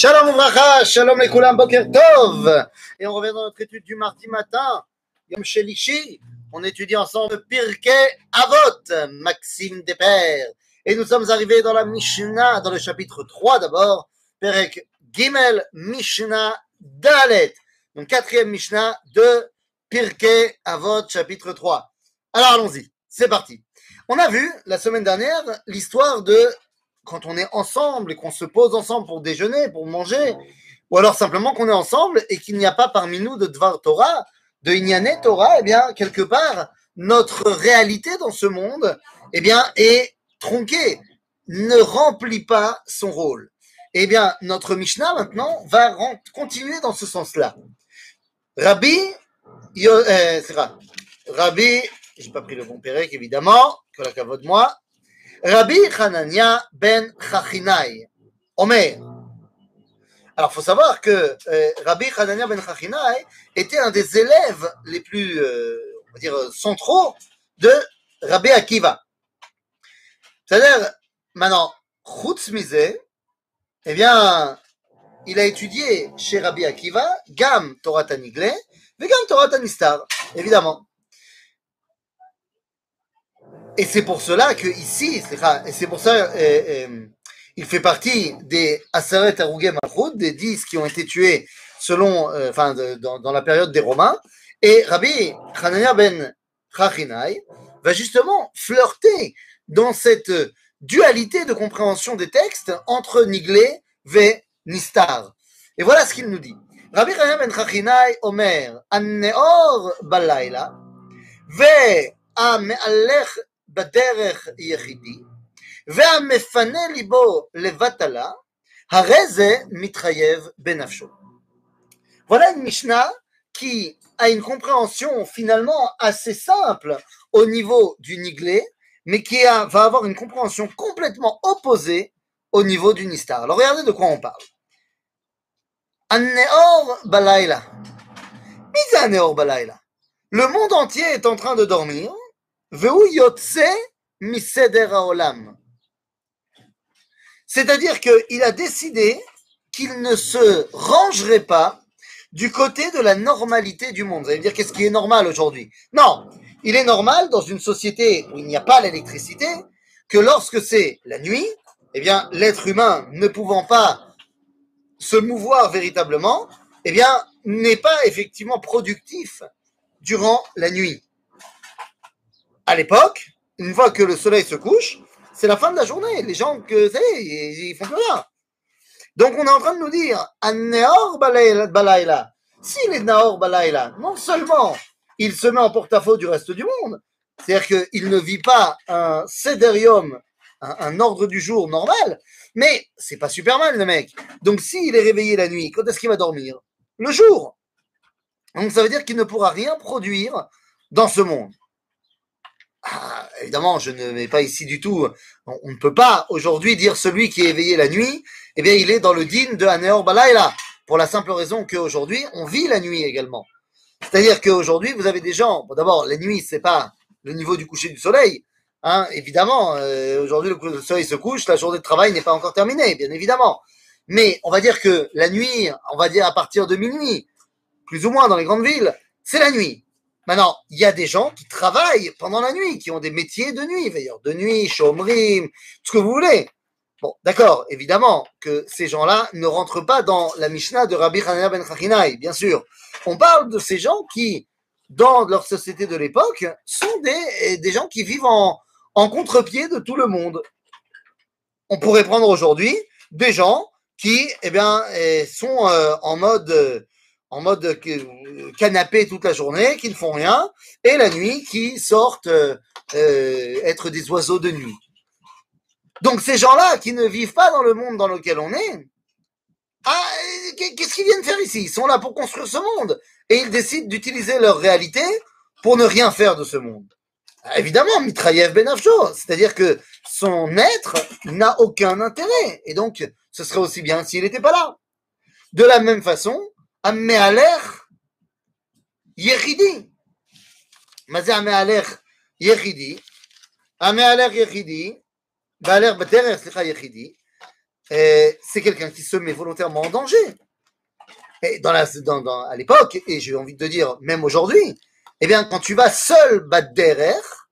Shalom Uvracha, Shalom Lekulam Boker Tov. Et on revient dans notre étude du mardi matin. Yom Shelishi, on étudie ensemble Pirkei Avot, Maxime Pères. Et nous sommes arrivés dans la Mishnah, dans le chapitre 3 d'abord, Perek Gimel Mishnah Dalet. Donc quatrième Mishnah de Pirkei Avot, chapitre 3. Alors allons-y, c'est parti. On a vu la semaine dernière l'histoire de quand on est ensemble et qu'on se pose ensemble pour déjeuner, pour manger, ou alors simplement qu'on est ensemble et qu'il n'y a pas parmi nous de Dvar Torah, de Inyane Torah, eh bien, quelque part, notre réalité dans ce monde, eh bien, est tronquée, ne remplit pas son rôle. Eh bien, notre Mishnah, maintenant, va continuer dans ce sens-là. Rabbi, euh, Rabbi, j'ai pas pris le bon pérec, évidemment, que la cavote moi, Rabbi Hanania ben Chachinai, Omer. Alors, il faut savoir que euh, Rabbi Hanania ben Chachinai était un des élèves les plus, euh, on va dire, centraux de Rabbi Akiva. C'est-à-dire, maintenant, Chutz eh bien, il a étudié chez Rabbi Akiva, Gam Torah Tanigle, et Gam Torah Tanistar, évidemment. Et c'est pour cela que ici, et c'est pour ça, euh, euh il fait partie des Aseret Arugem Malchut, des dix qui ont été tués selon, euh, enfin, dans, la période des Romains. Et Rabbi Hanania ben Chachinai va justement flirter dans cette dualité de compréhension des textes entre Niglé et Nistar. Et voilà ce qu'il nous dit. Rabbi Hanania ben Chachinai Omer, Anneor Balayla, Ve בדרך יחידי, והמפנה ליבו לבטלה, הרי זה מתחייב בנפשו. Voilà une Mishnah qui a une compréhension finalement assez simple au niveau du Niglé, mais qui a, va avoir une compréhension complètement opposée au niveau du Nistar. Alors regardez de quoi on parle. An-Neor Balayla. Mis Neor Balayla. Le monde entier est en train de dormir c'est-à-dire qu'il a décidé qu'il ne se rangerait pas du côté de la normalité du monde. Vous allez me dire qu'est-ce qui est normal aujourd'hui? Non, il est normal dans une société où il n'y a pas l'électricité que lorsque c'est la nuit, eh bien l'être humain ne pouvant pas se mouvoir véritablement, eh bien n'est pas effectivement productif durant la nuit à l'époque, une fois que le soleil se couche, c'est la fin de la journée. Les gens, que, ils, ils font rien. Donc on est en train de nous dire, An-Neor Balayla, s'il est Naor Balayla, non seulement il se met en porte-à-faux du reste du monde, c'est-à-dire qu'il ne vit pas un sédérium, un, ordre du jour normal, mais c'est pas super mal le mec. Donc s'il est réveillé la nuit, quand est-ce qu'il va dormir? Le jour. Donc ça veut dire qu'il ne pourra rien produire dans ce monde. Ah, évidemment, je ne mets pas ici du tout. On, ne peut pas aujourd'hui dire celui qui est éveillé la nuit, eh bien, il est dans le din de Aneor Balayla, pour la simple raison qu'aujourd'hui, on vit la nuit également. C'est-à-dire qu'aujourd'hui, vous avez des gens. Bon, d'abord, la nuit, c'est pas le niveau du coucher du soleil. Hein, évidemment, euh, aujourd'hui, le soleil se couche, la journée de travail n'est pas encore terminée, bien évidemment. Mais on va dire que la nuit, on va dire à partir de minuit, plus ou moins dans les grandes villes, c'est la nuit. Maintenant, il y a des gens qui travaillent pendant la nuit, qui ont des métiers de nuit, veilleurs de nuit, chômerim, tout ce que vous voulez. Bon, d'accord, évidemment que ces gens-là ne rentrent pas dans la Mishnah de Rabbi Hanania ben Chachinai, bien sûr. On parle de ces gens qui, dans leur société de l'époque, sont des, des gens qui vivent en, en contre-pied de tout le monde. On pourrait prendre aujourd'hui des gens qui, eh bien, eh, sont euh, en mode en mode euh, canapé toute la journée, qui ne font rien, et la nuit qui sortent euh, euh, être des oiseaux de nuit. Donc ces gens-là qui ne vivent pas dans le monde dans lequel on est, ah, qu'est-ce qu'ils viennent faire ici? Ils sont là pour construire ce monde et ils décident d'utiliser leur réalité pour ne rien faire de ce monde. Ah, évidemment, Mitraïev Benafjo, c'est-à-dire que son être n'a aucun intérêt et donc ce serait aussi bien s'il n'était pas là. De la même façon, המהלך יחידי. מה זה המהלך יחידי? המהלך יחידי, מהלך בדרך, סליחה, יחידי, c'est quelqu'un qui se met volontairement en danger. Et dans la, dans, dans, à l'époque, et j'ai envie de dire même aujourd'hui, eh bien, quand tu vas seul battre derrière,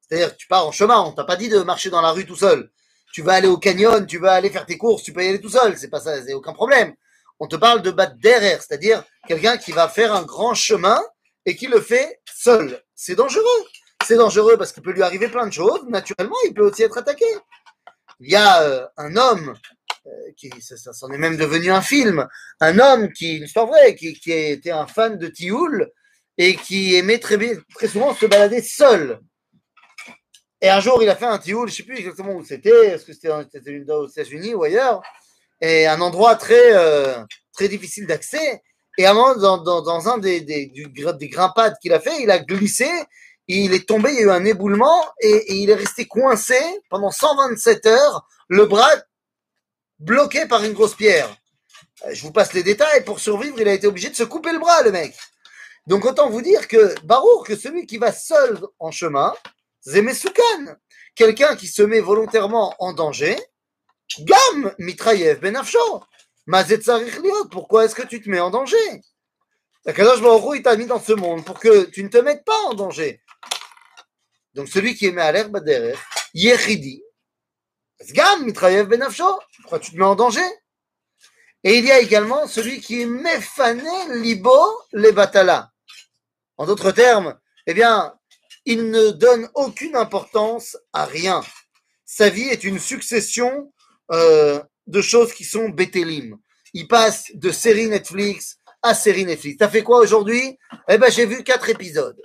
c'est-à-dire que tu pars en chemin, on t'a pas dit de marcher dans la rue tout seul. Tu vas aller au canyon, tu vas aller faire tes courses, tu peux y aller tout seul, c'est pas ça, c'est aucun problème. On te parle de battre derrière, c'est-à-dire quelqu'un qui va faire un grand chemin et qui le fait seul. C'est dangereux. C'est dangereux parce qu'il peut lui arriver plein de choses. Naturellement, il peut aussi être attaqué. Il y a euh, un homme euh, qui, ça, ça s'en est même devenu un film, un homme qui, une histoire vraie, qui, était un fan de Tioul et qui aimait très, très souvent se balader seul. Et un jour, il a fait un tioul, je ne sais plus exactement où c'était, est-ce que c'était aux États-Unis ou ailleurs, et un endroit très, euh, très difficile d'accès. Et à un moment, dans, dans, dans un des, des, des grimpades qu'il a fait, il a glissé, il est tombé, il y a eu un éboulement, et, il est resté coincé pendant 127 heures, le bras bloqué par une grosse pierre. Euh, je vous passe les détails. Pour survivre, il a été obligé de se couper le bras, le mec. Donc autant vous dire que Barour, que celui qui va seul en chemin, Zemesoukan, quelqu'un qui se met volontairement en danger, Gam Mitrayev Liot, pourquoi est-ce que tu te mets en danger? Kadosh Baruch il t'a mis dans ce monde pour que tu ne te mettes pas en danger. Donc celui qui est mis à l'herbe derrière, Yechidi, Gam Mitrayev Benafsho, pourquoi tu te mets en danger? Et il y a également celui qui est Mefané Libo le Batala. En d'autres termes, eh bien, il ne donne aucune importance à rien. Sa vie est une succession euh, de choses qui sont bétélim. Il passe de série Netflix à série Netflix. T'as fait quoi aujourd'hui? Eh ben, j'ai vu quatre épisodes.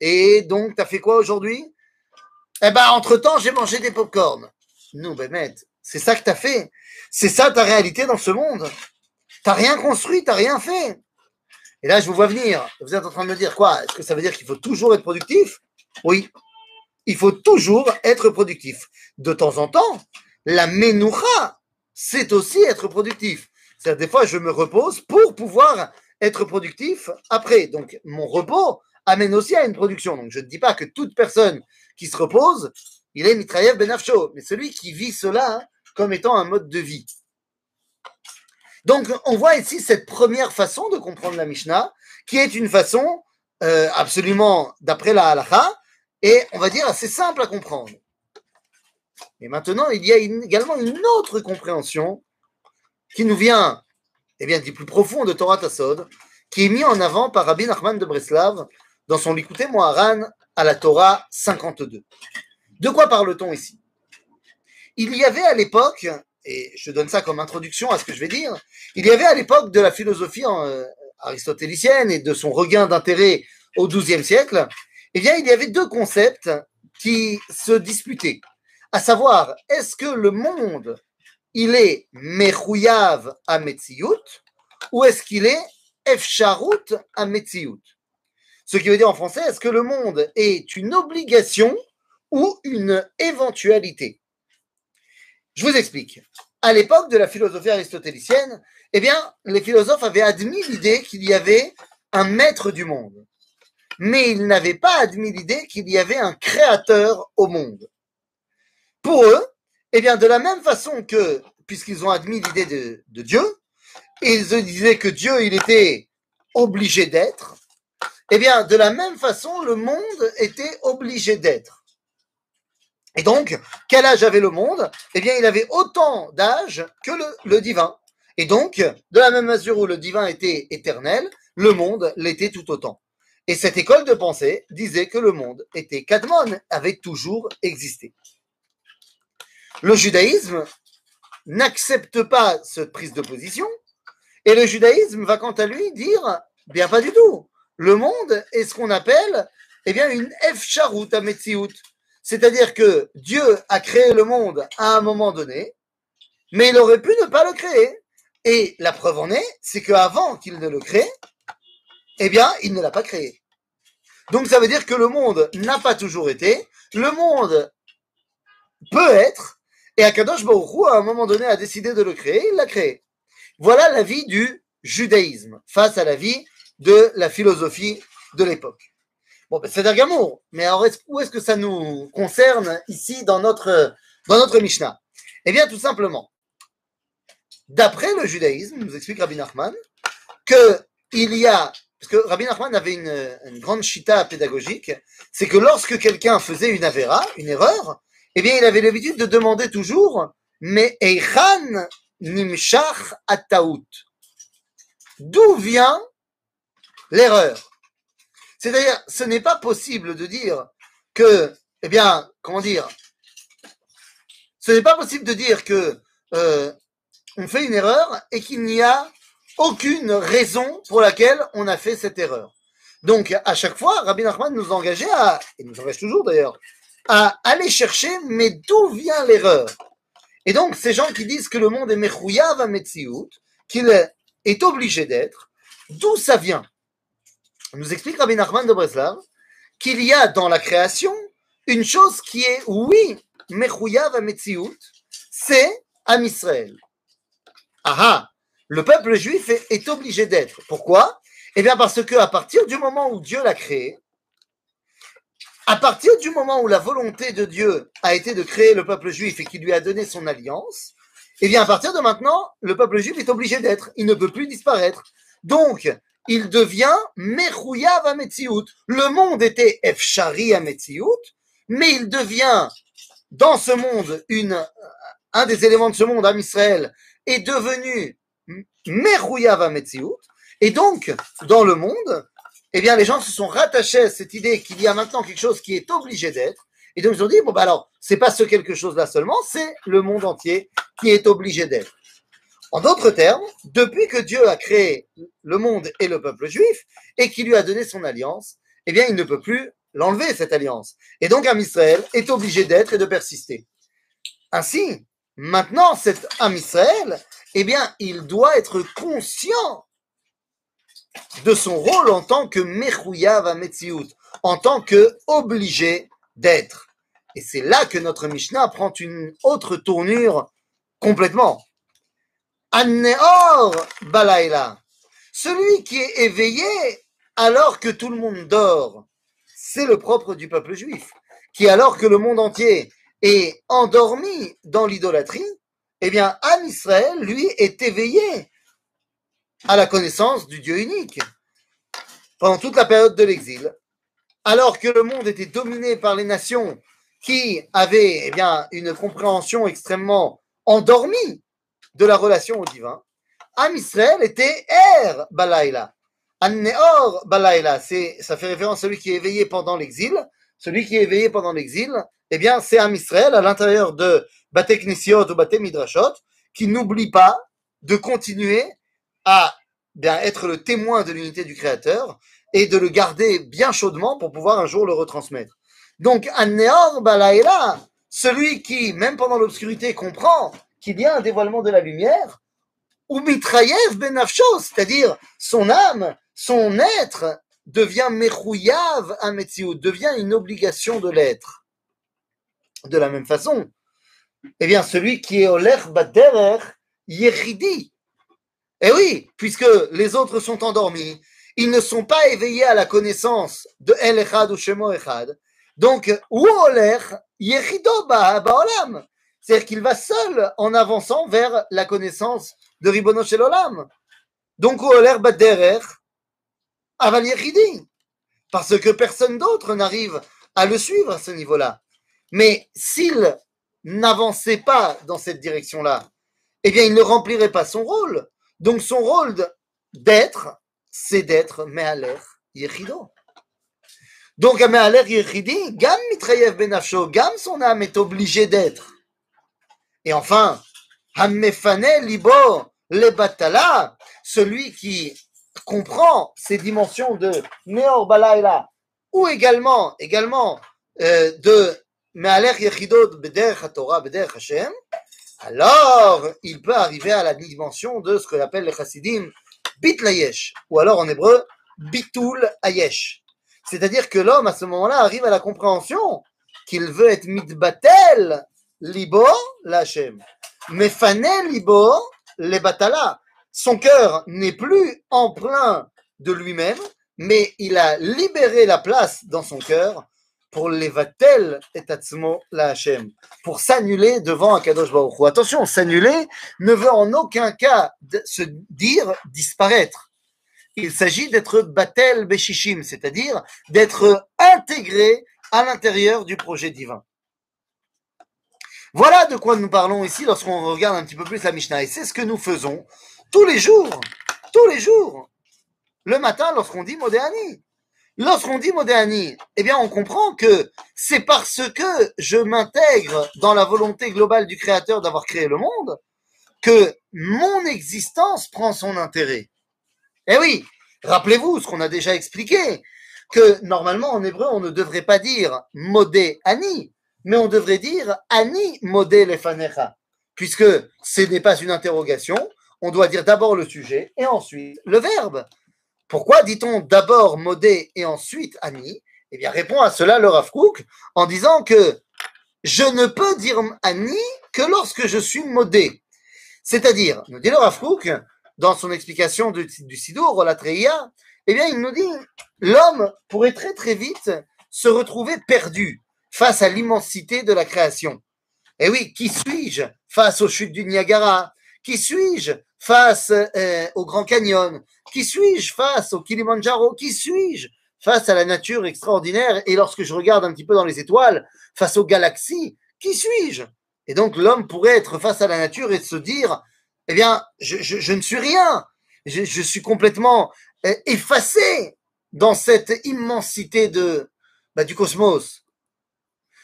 Et donc, t'as fait quoi aujourd'hui? Eh ben, entre-temps, j'ai mangé des pop-corn. Non, ben, c'est ça que t'as fait. C'est ça ta réalité dans ce monde. T'as rien construit, t'as rien fait. Et là, je vous vois venir. Vous êtes en train de me dire quoi? Est-ce que ça veut dire qu'il faut toujours être productif? Oui. Il faut toujours être productif. De temps en temps, la menoucha, c'est aussi être productif. C'est-à-dire, des fois, je me repose pour pouvoir être productif après. Donc, mon repos amène aussi à une production. Donc, je ne dis pas que toute personne qui se repose, il est mitraïev benafcho. Mais celui qui vit cela comme étant un mode de vie. Donc, on voit ici cette première façon de comprendre la Mishnah, qui est une façon euh, absolument d'après la halakha, et on va dire assez simple à comprendre. Et maintenant, il y a également une autre compréhension qui nous vient eh bien, du plus profond de Torah Tassod, qui est mis en avant par Rabbi Nachman de Breslav dans son Likuté Moharan à la Torah 52. De quoi parle-t-on ici? Il y avait à l'époque et je donne ça comme introduction à ce que je vais dire, il y avait à l'époque de la philosophie euh, aristotélicienne et de son regain d'intérêt au XIIe siècle, eh bien, il y avait deux concepts qui se disputaient, à savoir, est-ce que le monde, il est Mechouyav à Metziut, ou est-ce qu'il est Efsharut à Metziut Ce qui veut dire en français, est-ce que le monde est une obligation ou une éventualité? Je vous explique. À l'époque de la philosophie aristotélicienne, eh bien, les philosophes avaient admis l'idée qu'il y avait un maître du monde. Mais ils n'avaient pas admis l'idée qu'il y avait un créateur au monde. Pour eux, eh bien, de la même façon que, puisqu'ils ont admis l'idée de, Dieu, ils disaient que Dieu, il était obligé d'être, eh bien, de la même façon, le monde était obligé d'être. Et donc, quel âge avait le monde? Eh bien, il avait autant d'âge que le, divin. Et donc, de la même mesure où le divin était éternel, le monde l'était tout autant. Et cette école de pensée disait que le monde était Kadmon, avait toujours existé. Le judaïsme n'accepte pas cette prise de position, et le judaïsme va quant à lui dire, bien pas du tout, le monde est ce qu'on appelle, eh bien, une Efsharut Ametziut, c'est-à-dire que Dieu a créé le monde à un moment donné, mais il aurait pu ne pas le créer. Et la preuve en est, c'est qu'avant qu'il ne le crée, eh bien, il ne l'a pas créé. Donc ça veut dire que le monde n'a pas toujours été, le monde peut être, et Akadosh Baruch à un moment donné, a décidé de le créer, il l'a créé. Voilà la vie du judaïsme face à la vie de la philosophie de l'époque. Bon, ben, c'est d'Agamour. Mais alors, où est-ce que ça nous concerne ici dans notre, dans notre Mishnah? Eh bien, tout simplement, d'après le judaïsme, nous explique Rabbi Nachman, que il y a, parce que Rabbi Nachman avait une, une grande chita pédagogique, c'est que lorsque quelqu'un faisait une avéra, une erreur, eh bien, il avait l'habitude de demander toujours, mais Eichan nimshach ataout. D'où vient l'erreur? C'est-à-dire, ce n'est pas possible de dire que, eh bien, comment dire? Ce n'est pas possible de dire que euh, on fait une erreur et qu'il n'y a aucune raison pour laquelle on a fait cette erreur. Donc, à chaque fois, Rabbi Nachman nous engageait à, et nous engage toujours d'ailleurs, à aller chercher, mais d'où vient l'erreur? Et donc, ces gens qui disent que le monde est Mechouyav Metsiout, qu'il est obligé d'être, d'où ça vient? Nous explique Rabbi Nachman de Breslav qu'il y a dans la création une chose qui est, oui, Mechouyav Metsiout, c'est Am Israël. Ah le peuple juif est, est obligé d'être. Pourquoi? Eh bien parce que à partir du moment où Dieu l'a créé, à partir du moment où la volonté de Dieu a été de créer le peuple juif et qu'il lui a donné son alliance, eh bien à partir de maintenant, le peuple juif est obligé d'être. Il ne peut plus disparaître. Donc, il devient Merouyav Ametsiout. Le monde était Efshari Ametsiout, mais il devient dans ce monde une, un des éléments de ce monde, Am Israël, est devenu Merouyav Ametsiout. Et donc, dans le monde, eh bien, les gens se sont rattachés à cette idée qu'il y a maintenant quelque chose qui est obligé d'être. Et donc, ils ont dit, bon, bah alors, c'est pas ce quelque chose-là seulement, c'est le monde entier qui est obligé d'être. En d'autres termes, depuis que Dieu a créé le monde et le peuple juif et qu'il lui a donné son alliance, eh bien, il ne peut plus l'enlever, cette alliance. Et donc, Am Israël est obligé d'être et de persister. Ainsi, maintenant, cet Am Israël, eh bien, il doit être conscient de son rôle en tant que Mechouyav Metsiout, en tant que obligé d'être. Et c'est là que notre Mishnah prend une autre tournure complètement. Anneor Balaïla, celui qui est éveillé alors que tout le monde dort, c'est le propre du peuple juif, qui alors que le monde entier est endormi dans l'idolâtrie, eh bien, Am Israël, lui, est éveillé à la connaissance du Dieu unique pendant toute la période de l'exil, alors que le monde était dominé par les nations qui avaient eh bien, une compréhension extrêmement endormie de la relation au divin, Am Israël était Er Balaïla. An-Neor Balaïla, ça fait référence à celui qui est éveillé pendant l'exil. Celui qui est éveillé pendant l'exil, eh bien, c'est Am Israël à l'intérieur de Bate Knisiot ou Bate Midrashot, qui n'oublie pas de continuer à bien être le témoin de l'unité du Créateur et de le garder bien chaudement pour pouvoir un jour le retransmettre. Donc, An-Neor Balaïla, celui qui, même pendant l'obscurité, comprend qu'il y a un dévoilement de la lumière, ou Mitrayev Benafsho, c'est-à-dire son âme, son être devient Mechouyav Ametziou, devient une obligation de l'être. De la même façon, eh bien, celui qui est Oler Baderer, Yechidi. Eh oui, puisque les autres sont endormis, ils ne sont pas éveillés à la connaissance de El Echad ou Shemo Echad. Donc, ou Oler Yechido Ba'olam. C'est-à-dire qu'il va seul en avançant vers la connaissance de Ribono Olam. Donc, ou Baderer. Parce que personne d'autre n'arrive à le suivre à ce niveau-là. Mais s'il n'avançait pas dans cette direction-là, eh bien, il ne remplirait pas son rôle. Donc, son rôle d'être, c'est d'être Me'aler Yechido. Donc, à Me'aler Yechidi, Gam Mitrayev Benafsho, Gam son âme est obligé d'être. Et enfin, Hammefane Libo le Batala, celui qui comprend ces dimensions de Meor Balaïla, ou également, également euh, de Me'aler Yechidot Bederech Torah, Bederech Hashem, alors il peut arriver à la dimension de ce que appelle les chassidim bit layesh, ou alors en hébreu bitul ayesh. C'est-à-dire que l'homme à ce moment-là arrive à la compréhension qu'il veut être mitbatel libo lachem, mefane libo le batala. Son cœur n'est plus en plein de lui-même, mais il a libéré la place dans son cœur pour levatel et atzmo la Hashem, pour s'annuler devant Akadosh Baruch. Attention, s'annuler ne veut en aucun cas se dire disparaître. Il s'agit d'être batel beshishim, c'est-à-dire d'être intégré à l'intérieur du projet divin. Voilà de quoi nous parlons ici lorsqu'on regarde un petit peu plus la Mishnah. Et c'est ce que nous faisons tous les jours, tous les jours, le matin lorsqu'on dit Modéani. Lorsqu'on dit Modéani, eh bien, on comprend que c'est parce que je m'intègre dans la volonté globale du Créateur d'avoir créé le monde que mon existence prend son intérêt. Eh oui, rappelez-vous ce qu'on a déjà expliqué, que normalement en hébreu, on ne devrait pas dire Modéani, mais on devrait dire Ani Modé Lefanecha, puisque ce n'est pas une interrogation, on doit dire d'abord le sujet et ensuite le verbe. Pourquoi dit-on d'abord modé et ensuite Ani Eh bien, répond à cela le Rav en disant que je ne peux dire Ani que lorsque je suis modé. C'est-à-dire, nous dit le Rav dans son explication du, du Sidour, la eh bien, il nous dit l'homme pourrait très très vite se retrouver perdu face à l'immensité de la création. Et oui, qui suis-je face aux chutes du Niagara? Qui suis-je face euh, au Grand Canyon Qui suis-je face au Kilimanjaro? Qui suis-je face à la nature extraordinaire? Et lorsque je regarde un petit peu dans les étoiles, face aux galaxies, qui suis-je? Et donc l'homme pourrait être face à la nature et se dire, eh bien, je, ne suis rien. Je, suis complètement euh, effacé dans cette immensité bah, du cosmos.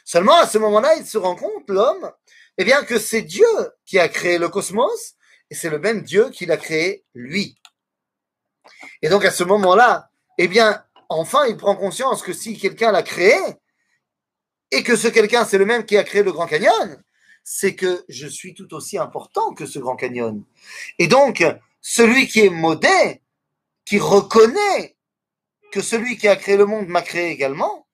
Seulement à ce moment-là, il se rend compte, l'homme, eh bien, que c'est Dieu qui a créé le cosmos et c'est le même Dieu qui l'a créé lui. Et donc à ce moment-là, eh bien, enfin, il prend conscience que si quelqu'un l'a créé, et que ce quelqu'un, c'est le même qui a créé le Grand Canyon, c'est que je suis tout aussi important que ce Grand Canyon. Et donc, celui qui est modé, qui reconnaît que celui qui a créé le monde m'a créé également,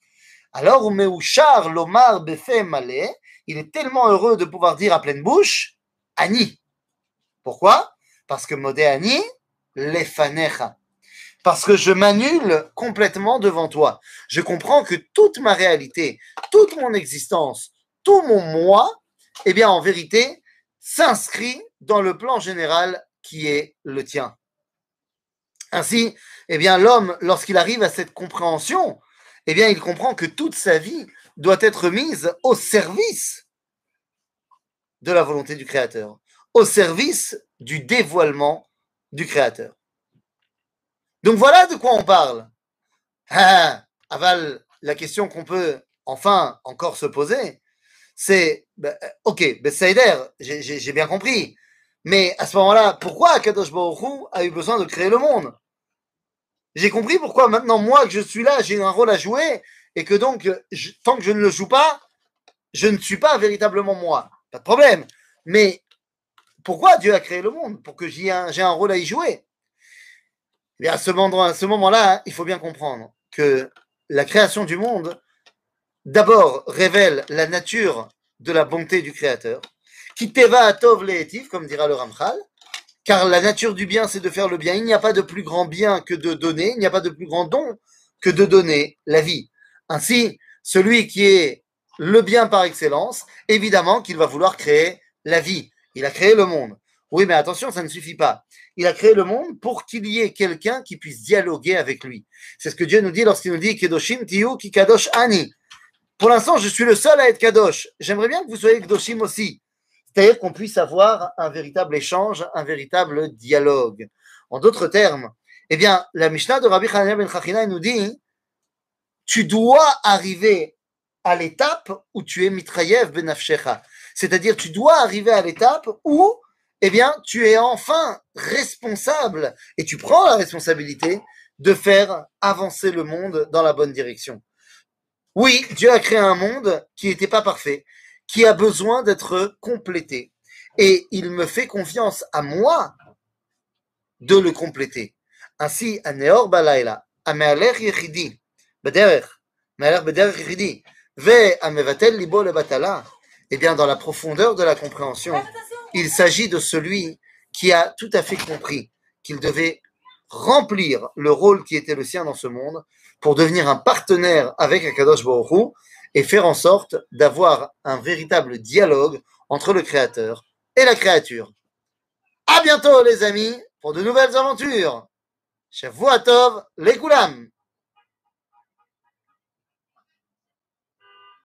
alors Meuchar Lomar Befe Malé, il est tellement heureux de pouvoir dire à pleine bouche, Ani. Pourquoi? Parce que Modéani, lefanecha. Parce que je m'annule complètement devant toi. Je comprends que toute ma réalité, toute mon existence, tout mon moi, eh bien, en vérité, s'inscrit dans le plan général qui est le tien. Ainsi, eh bien, l'homme, lorsqu'il arrive à cette compréhension, eh bien, il comprend que toute sa vie doit être mise au service de la volonté du Créateur au service du dévoilement du Créateur. Donc voilà de quoi on parle. Ah, aval, la question qu'on peut enfin encore se poser, c'est, ben, ok, Bessaider, j'ai bien compris, mais à ce moment-là, pourquoi Akadosh Baruch a eu besoin de créer le monde? J'ai compris pourquoi maintenant, moi que je suis là, j'ai un rôle à jouer, et que donc, tant que je ne le joue pas, je ne suis pas véritablement moi. Pas de problème. Mais pourquoi Dieu a créé le monde Pour que j'ai un, un, rôle à y jouer? Et à ce moment-là, il faut bien comprendre que la création du monde, d'abord, révèle la nature de la bonté du Créateur, qui teva atov le'etiv, comme dira le Ramchal, car la nature du bien, c'est de faire le bien. Il n'y a pas de plus grand bien que de donner, il n'y a pas de plus grand don que de donner la vie. Ainsi, celui qui est le bien par excellence, évidemment qu'il va vouloir créer la vie. Il a créé le monde. Oui, mais attention, ça ne suffit pas. Il a créé le monde pour qu'il y ait quelqu'un qui puisse dialoguer avec lui. C'est ce que Dieu nous dit lorsqu'il nous dit Kedoshim Tiyu ki Kadosh Ani. Pour l'instant, je suis le seul à être Kadosh. J'aimerais bien que vous soyez Kedoshim aussi. C'est-à-dire qu'on puisse avoir un véritable échange, un véritable dialogue. En d'autres termes, eh bien, la Mishnah de Rabbi Hanania ben Chachina nous dit tu dois arriver à l'étape où tu es mitrayev ben Afshecha. C'est-à-dire, tu dois arriver à l'étape où, eh bien, tu es enfin responsable et tu prends la responsabilité de faire avancer le monde dans la bonne direction. Oui, Dieu a créé un monde qui n'était pas parfait, qui a besoin d'être complété. Et il me fait confiance à moi de le compléter. Ainsi, Me'alech Yechidi, Bederech, Me'alech Bederech Yechidi, Ve à Mevatel Libo le Batala, eh bien, dans la profondeur de la compréhension, il s'agit de celui qui a tout à fait compris qu'il devait remplir le rôle qui était le sien dans ce monde pour devenir un partenaire avec Akadosh Baruch et faire en sorte d'avoir un véritable dialogue entre le créateur et la créature. À bientôt les amis pour de nouvelles aventures. Shavua Tov, les Koulam